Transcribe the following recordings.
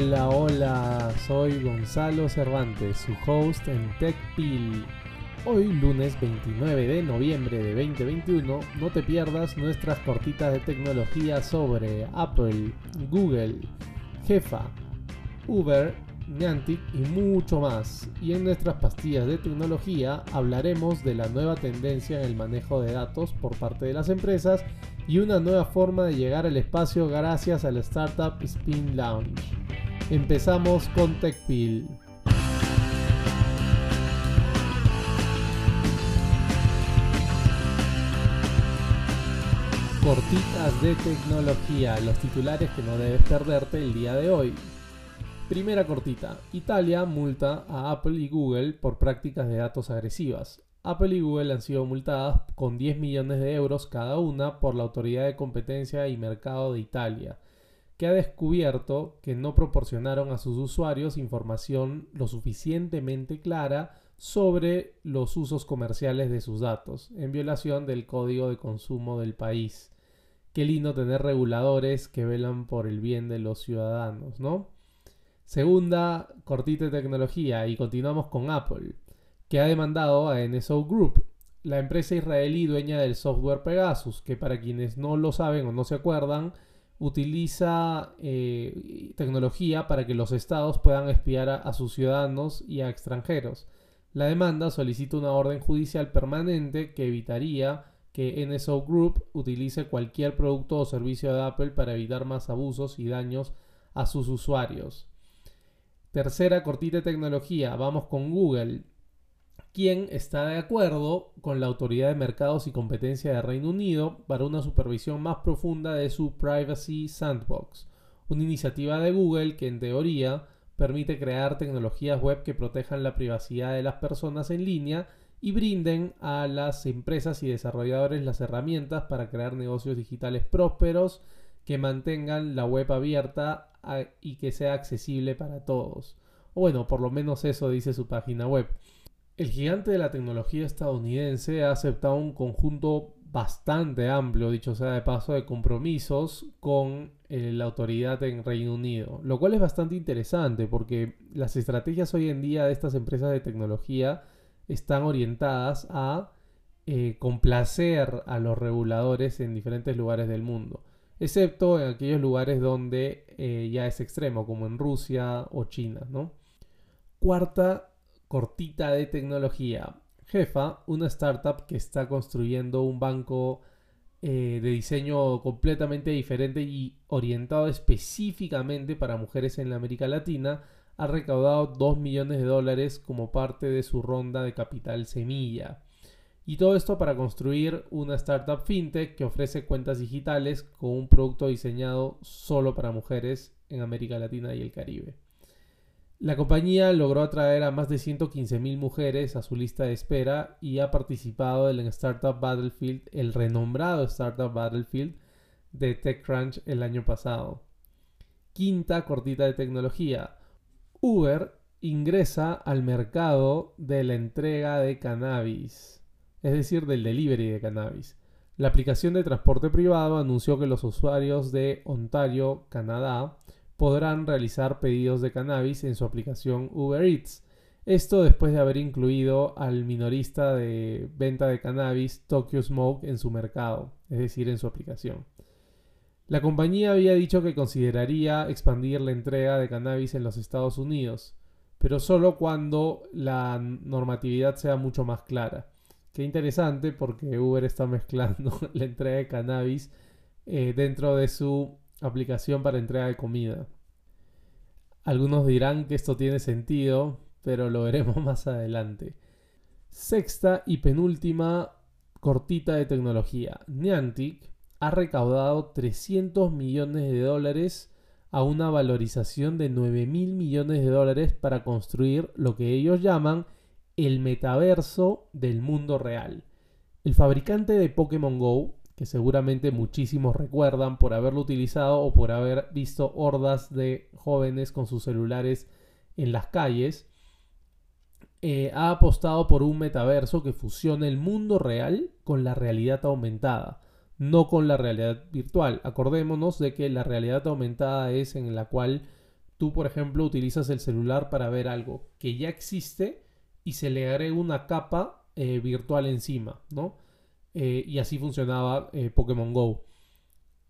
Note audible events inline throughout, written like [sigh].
Hola, hola, soy Gonzalo Cervantes, su host en TechPil. Hoy, lunes 29 de noviembre de 2021, no te pierdas nuestras cortitas de tecnología sobre Apple, Google, Jefa, Uber, Niantic y mucho más. Y en nuestras pastillas de tecnología hablaremos de la nueva tendencia en el manejo de datos por parte de las empresas y una nueva forma de llegar al espacio gracias al startup Spin Lounge. Empezamos con TechPil. Cortitas de tecnología, los titulares que no debes perderte el día de hoy. Primera cortita. Italia multa a Apple y Google por prácticas de datos agresivas. Apple y Google han sido multadas con 10 millones de euros cada una por la Autoridad de Competencia y Mercado de Italia, que ha descubierto que no proporcionaron a sus usuarios información lo suficientemente clara sobre los usos comerciales de sus datos, en violación del código de consumo del país. Qué lindo tener reguladores que velan por el bien de los ciudadanos, ¿no? Segunda cortita de tecnología y continuamos con Apple que ha demandado a NSO Group, la empresa israelí dueña del software Pegasus, que para quienes no lo saben o no se acuerdan, utiliza eh, tecnología para que los estados puedan espiar a, sus ciudadanos y a extranjeros. La demanda solicita una orden judicial permanente que evitaría que NSO Group utilice cualquier producto o servicio de Apple para evitar más abusos y daños a sus usuarios. Tercera cortita de tecnología, vamos con Google quien está de acuerdo con la Autoridad de Mercados y Competencia de Reino Unido para una supervisión más profunda de su Privacy Sandbox, una iniciativa de Google que en teoría permite crear tecnologías web que protejan la privacidad de las personas en línea y brinden a las empresas y desarrolladores las herramientas para crear negocios digitales prósperos que mantengan la web abierta y que sea accesible para todos. O bueno, por lo menos eso dice su página web. El gigante de la tecnología estadounidense ha aceptado un conjunto bastante amplio, dicho sea de paso, de compromisos con eh, la autoridad en Reino Unido, lo cual es bastante interesante porque las estrategias hoy en día de estas empresas de tecnología están orientadas a eh, complacer a los reguladores en diferentes lugares del mundo, excepto en aquellos lugares donde eh, ya es extremo, como en Rusia o China. ¿no? Cuarta cortita de tecnología. Jefa, una startup que está construyendo un banco eh, de diseño completamente diferente y orientado específicamente para mujeres en América Latina, ha recaudado 2 millones de dólares como parte de su ronda de capital semilla. Y todo esto para construir una startup fintech que ofrece cuentas digitales con un producto diseñado solo para mujeres en América Latina y el Caribe. La compañía logró atraer a más de 115.000 mujeres a su lista de espera y ha participado en el Startup Battlefield, el renombrado Startup Battlefield de TechCrunch el año pasado. Quinta cortita de tecnología. Uber ingresa al mercado de la entrega de cannabis, es decir, del delivery de cannabis. La aplicación de transporte privado anunció que los usuarios de Ontario, Canadá, podrán realizar pedidos de cannabis en su aplicación Uber Eats. Esto después de haber incluido al minorista de venta de cannabis Tokyo Smoke en su mercado, es decir, en su aplicación. La compañía había dicho que consideraría expandir la entrega de cannabis en los Estados Unidos, pero solo cuando la normatividad sea mucho más clara. Qué interesante porque Uber está mezclando [laughs] la entrega de cannabis eh, dentro de su aplicación para entrega de comida. Algunos dirán que esto tiene sentido, pero lo veremos [laughs] más adelante. Sexta y penúltima cortita de tecnología. Niantic ha recaudado 300 millones de dólares a una valorización de 9 mil millones de dólares para construir lo que ellos llaman el metaverso del mundo real. El fabricante de Pokémon Go que seguramente muchísimos recuerdan por haberlo utilizado o por haber visto hordas de jóvenes con sus celulares en las calles, eh, ha apostado por un metaverso que fusione el mundo real con la realidad aumentada, no con la realidad virtual. Acordémonos de que la realidad aumentada es en la cual tú, por ejemplo, utilizas el celular para ver algo que ya existe y se le agrega una capa eh, virtual encima, ¿no? Eh, y así funcionaba eh, Pokémon Go.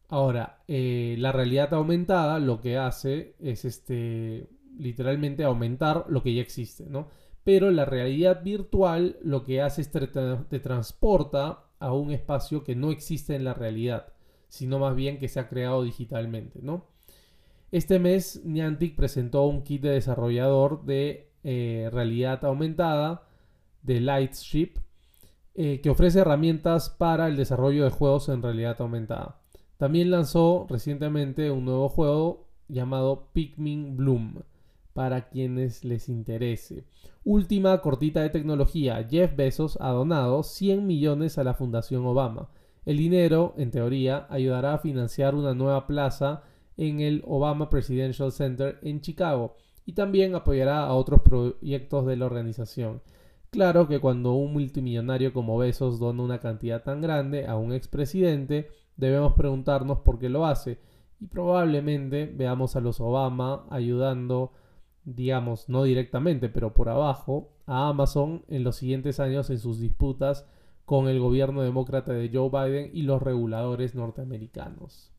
Ahora, la realidad aumentada lo que hace es este, literalmente aumentar lo que ya existe, ¿no? Pero la realidad virtual lo que hace es te transporta a un espacio que no existe en la realidad, sino más bien que se ha creado digitalmente, ¿no? Este mes Niantic presentó un kit de desarrollador de eh, realidad aumentada de Lightstrip eh, que ofrece herramientas para el desarrollo de juegos en realidad aumentada. También lanzó recientemente un nuevo juego llamado Pikmin Bloom para quienes les interese. Última cortita de tecnología. Jeff Bezos ha donado 100 millones a la Fundación Obama. El dinero, en teoría, ayudará a financiar una nueva plaza en el Obama Presidential Center en Chicago y también apoyará a otros proyectos de la organización. Claro que cuando un multimillonario como Bezos dona una cantidad tan grande a un expresidente, debemos preguntarnos por qué lo hace y probablemente veamos a los Obama ayudando, digamos, no directamente, pero por abajo, a Amazon en los siguientes años en sus disputas con el gobierno demócrata de Joe Biden y los reguladores norteamericanos.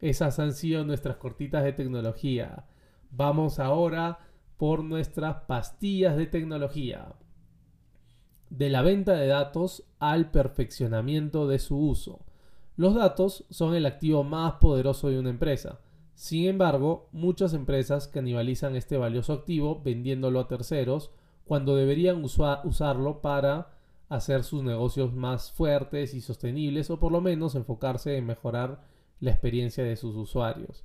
Esas han sido nuestras cortitas de tecnología. Vamos ahora por nuestras pastillas de tecnología. De la venta de datos al perfeccionamiento de su uso. Los datos son el activo más poderoso de una empresa. Sin embargo, muchas empresas canibalizan este valioso activo vendiéndolo a terceros cuando deberían usarlo para hacer sus negocios más fuertes y sostenibles o por lo menos enfocarse en mejorar la experiencia de sus usuarios.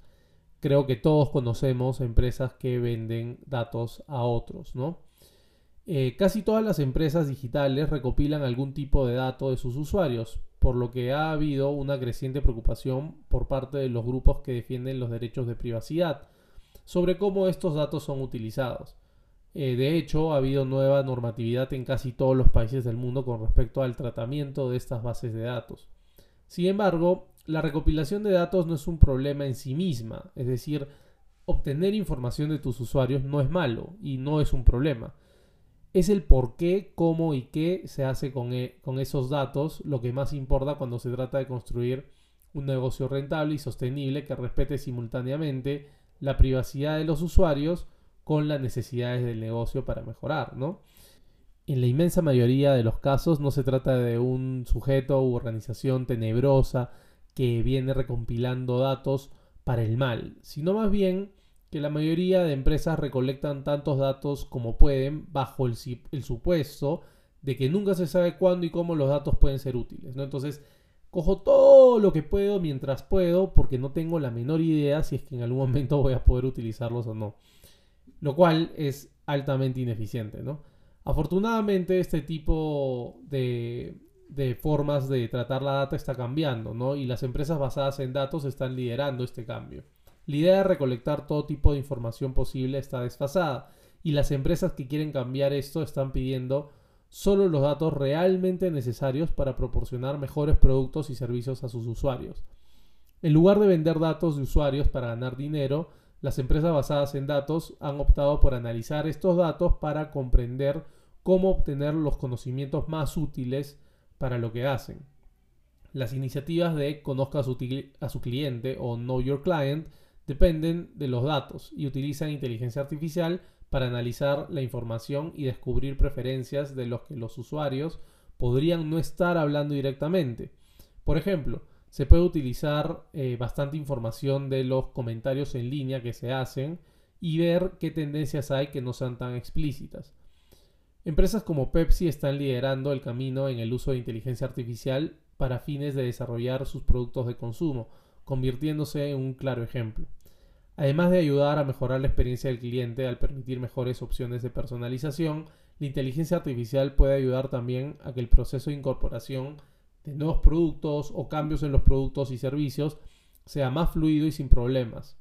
Creo que todos conocemos empresas que venden datos a otros, ¿no? Eh, casi todas las empresas digitales recopilan algún tipo de dato de sus usuarios, por lo que ha habido una creciente preocupación por parte de los grupos que defienden los derechos de privacidad sobre cómo estos datos son utilizados. Eh, de hecho, ha habido nueva normatividad en casi todos los países del mundo con respecto al tratamiento de estas bases de datos. Sin embargo, la recopilación de datos no es un problema en sí misma, es decir, obtener información de tus usuarios no es malo y no es un problema. Es el por qué, cómo y qué se hace con, e, con esos datos lo que más importa cuando se trata de construir un negocio rentable y sostenible que respete simultáneamente la privacidad de los usuarios con las necesidades del negocio para mejorar, ¿no? En la inmensa mayoría de los casos no se trata de un sujeto u organización tenebrosa que viene recompilando datos para el mal, sino más bien que la mayoría de empresas recolectan tantos datos como pueden bajo el, supuesto de que nunca se sabe cuándo y cómo los datos pueden ser útiles. ¿no? Entonces, cojo todo lo que puedo mientras puedo porque no tengo la menor idea si es que en algún momento voy a poder utilizarlos o no. Lo cual es altamente ineficiente. ¿no? Afortunadamente, este tipo de, de formas de tratar la data está cambiando, ¿no? Y las empresas basadas en datos están liderando este cambio. La idea de recolectar todo tipo de información posible está desfasada y las empresas que quieren cambiar esto están pidiendo solo los datos realmente necesarios para proporcionar mejores productos y servicios a sus usuarios. En lugar de vender datos de usuarios para ganar dinero, las empresas basadas en datos han optado por analizar estos datos para comprender cómo obtener los conocimientos más útiles para lo que hacen. Las iniciativas de conozca a su, cliente o know your client dependen de los datos y utilizan inteligencia artificial para analizar la información y descubrir preferencias de los que los usuarios podrían no estar hablando directamente. Por ejemplo, se puede utilizar eh, bastante información de los comentarios en línea que se hacen y ver qué tendencias hay que no sean tan explícitas. Empresas como Pepsi están liderando el camino en el uso de inteligencia artificial para fines de desarrollar sus productos de consumo, convirtiéndose en un claro ejemplo. Además de ayudar a mejorar la experiencia del cliente al permitir mejores opciones de personalización, la inteligencia artificial puede ayudar también a que el proceso de incorporación de nuevos productos o cambios en los productos y servicios sea más fluido y sin problemas.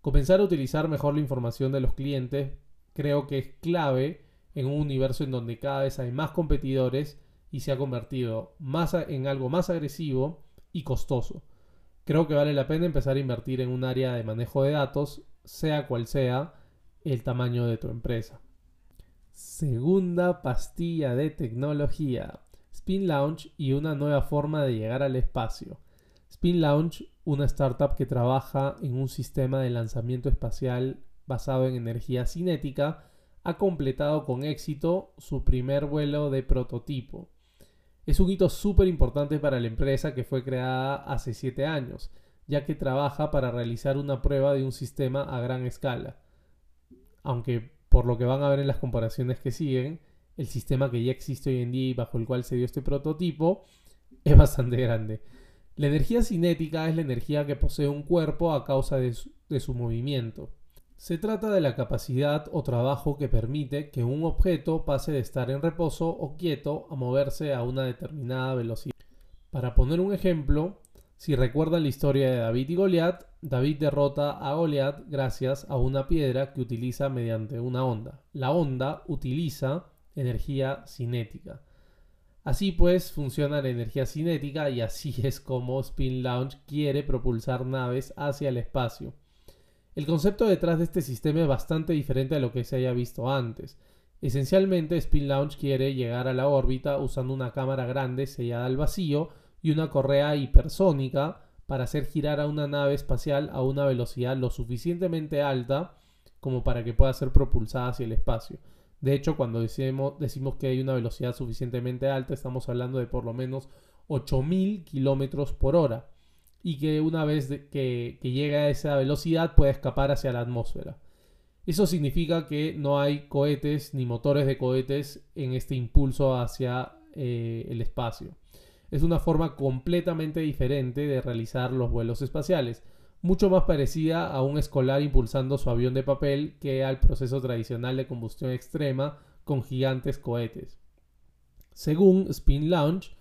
Comenzar a utilizar mejor la información de los clientes creo que es clave en un universo en donde cada vez hay más competidores y se ha convertido más en algo más agresivo y costoso. Creo que vale la pena empezar a invertir en un área de manejo de datos sea cual sea el tamaño de tu empresa. Segunda pastilla de tecnología. Spin Launch y una nueva forma de llegar al espacio. Spin Launch, una startup que trabaja en un sistema de lanzamiento espacial basado en energía cinética, ha completado con éxito su primer vuelo de prototipo. Es un hito súper importante para la empresa que fue creada hace 7 años, ya que trabaja para realizar una prueba de un sistema a gran escala. Aunque por lo que van a ver en las comparaciones que siguen, el sistema que ya existe hoy en día y bajo el cual se dio este prototipo es bastante grande. La energía cinética es la energía que posee un cuerpo a causa de su, de su movimiento. Se trata de la capacidad o trabajo que permite que un objeto pase de estar en reposo o quieto a moverse a una determinada velocidad. Para poner un ejemplo, si recuerdan la historia de David y Goliat, David derrota a Goliat gracias a una piedra que utiliza mediante una onda. La onda utiliza energía cinética. Así pues funciona la energía cinética y así es como Spin Launch quiere propulsar naves hacia el espacio. El concepto detrás de este sistema es bastante diferente a lo que se haya visto antes. Esencialmente, Spin Launch quiere llegar a la órbita usando una cámara grande sellada al vacío y una correa hipersónica para hacer girar a una nave espacial a una velocidad lo suficientemente alta como para que pueda ser propulsada hacia el espacio. De hecho, cuando decimos, que hay una velocidad suficientemente alta, estamos hablando de por lo menos 8000 kilómetros por hora y que una vez que, llega a esa velocidad puede escapar hacia la atmósfera. Eso significa que no hay cohetes ni motores de cohetes en este impulso hacia eh, el espacio. Es una forma completamente diferente de realizar los vuelos espaciales, mucho más parecida a un escolar impulsando su avión de papel que al proceso tradicional de combustión extrema con gigantes cohetes. Según Spin Launch,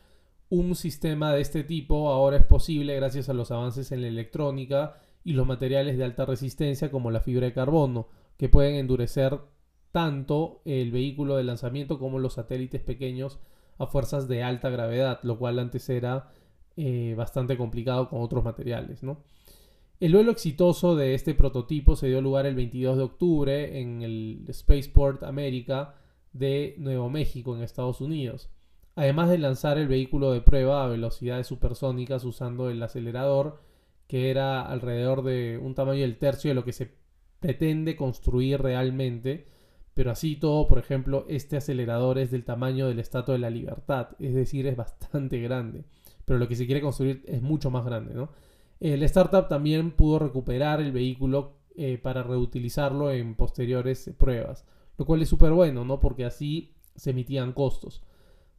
un sistema de este tipo ahora es posible gracias a los avances en la electrónica y los materiales de alta resistencia como la fibra de carbono, que pueden endurecer tanto el vehículo de lanzamiento como los satélites pequeños a fuerzas de alta gravedad, lo cual antes era eh, bastante complicado con otros materiales. El vuelo exitoso de este prototipo se dio lugar el 22 de octubre en el Spaceport América de Nuevo México, en Estados Unidos además de lanzar el vehículo de prueba a velocidades supersónicas usando el acelerador, que era alrededor de un tamaño del tercio de lo que se pretende construir realmente, pero así todo, por ejemplo, este acelerador es del tamaño del Estatua de la Libertad, es decir, es bastante grande, pero lo que se quiere construir es mucho más grande, ¿no? El startup también pudo recuperar el vehículo eh, para reutilizarlo en posteriores pruebas, lo cual es súper bueno, ¿no? Porque así se emitían costos.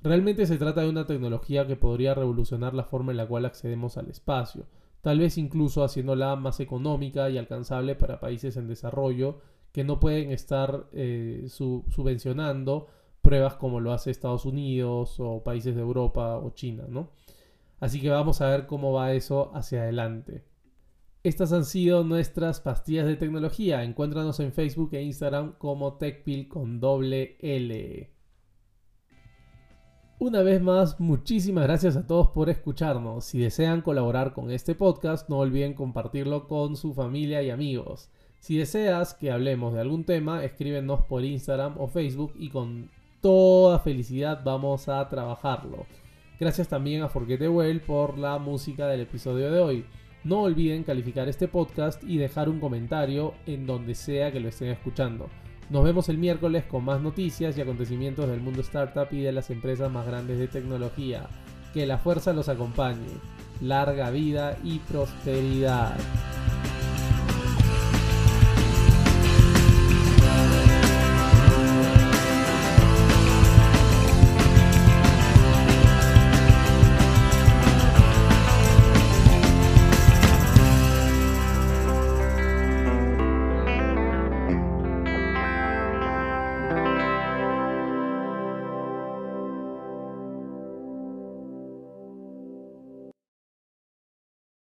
Realmente se trata de una tecnología que podría revolucionar la forma en la cual accedemos al espacio, tal vez incluso haciéndola más económica y alcanzable para países en desarrollo que no pueden estar eh, subvencionando pruebas como lo hace Estados Unidos o países de Europa o China, ¿no? Así que vamos a ver cómo va eso hacia adelante. Estas han sido nuestras pastillas de tecnología. Encuéntranos en Facebook e Instagram como TechPil con doble L. Una vez más, muchísimas gracias a todos por escucharnos. Si desean colaborar con este podcast, no olviden compartirlo con su familia y amigos. Si deseas que hablemos de algún tema, escríbenos por Instagram o Facebook y con toda felicidad vamos a trabajarlo. Gracias también a Forget the por la música del episodio de hoy. No olviden calificar este podcast y dejar un comentario en donde sea que lo estén escuchando. Nos vemos el miércoles con más noticias y acontecimientos del mundo startup y de las empresas más grandes de tecnología. Que la fuerza los acompañe. Larga vida y prosperidad.